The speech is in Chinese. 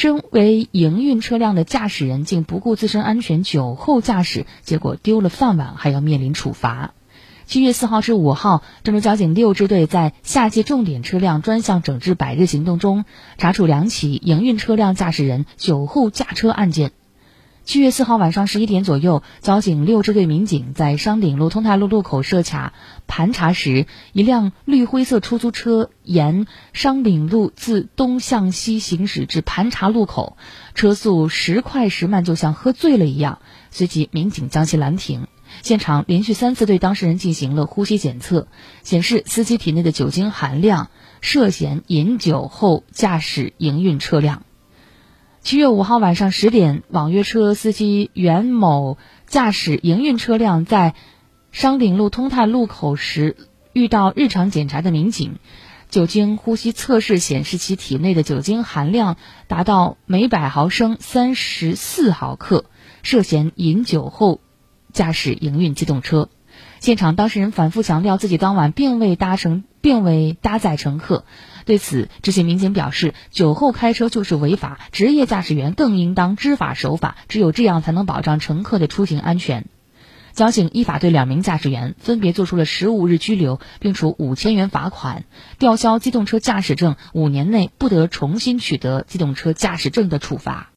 身为营运车辆的驾驶人竟不顾自身安全酒后驾驶，结果丢了饭碗，还要面临处罚。七月四号至五号，郑州交警六支队在夏季重点车辆专项整治百日行动中，查处两起营运车辆驾驶人酒后驾车案件。七月四号晚上十一点左右，交警六支队民警在商鼎路通泰路路口设卡盘查时，一辆绿灰色出租车沿商鼎路自东向西行驶至盘查路口，车速时快时慢，就像喝醉了一样。随即，民警将其拦停，现场连续三次对当事人进行了呼吸检测，显示司机体内的酒精含量涉嫌饮酒后驾驶营运车辆。七月五号晚上十点，网约车司机袁某驾驶营运车辆在商鼎路通泰路口时，遇到日常检查的民警，酒精呼吸测试显示其体内的酒精含量达到每百毫升三十四毫克，涉嫌饮酒后驾驶营运机动车。现场当事人反复强调自己当晚并未搭乘，并未搭载乘客。对此，执勤民警表示，酒后开车就是违法，职业驾驶员更应当知法守法，只有这样才能保障乘客的出行安全。交警依法对两名驾驶员分别作出了十五日拘留，并处五千元罚款，吊销机动车驾驶证，五年内不得重新取得机动车驾驶证的处罚。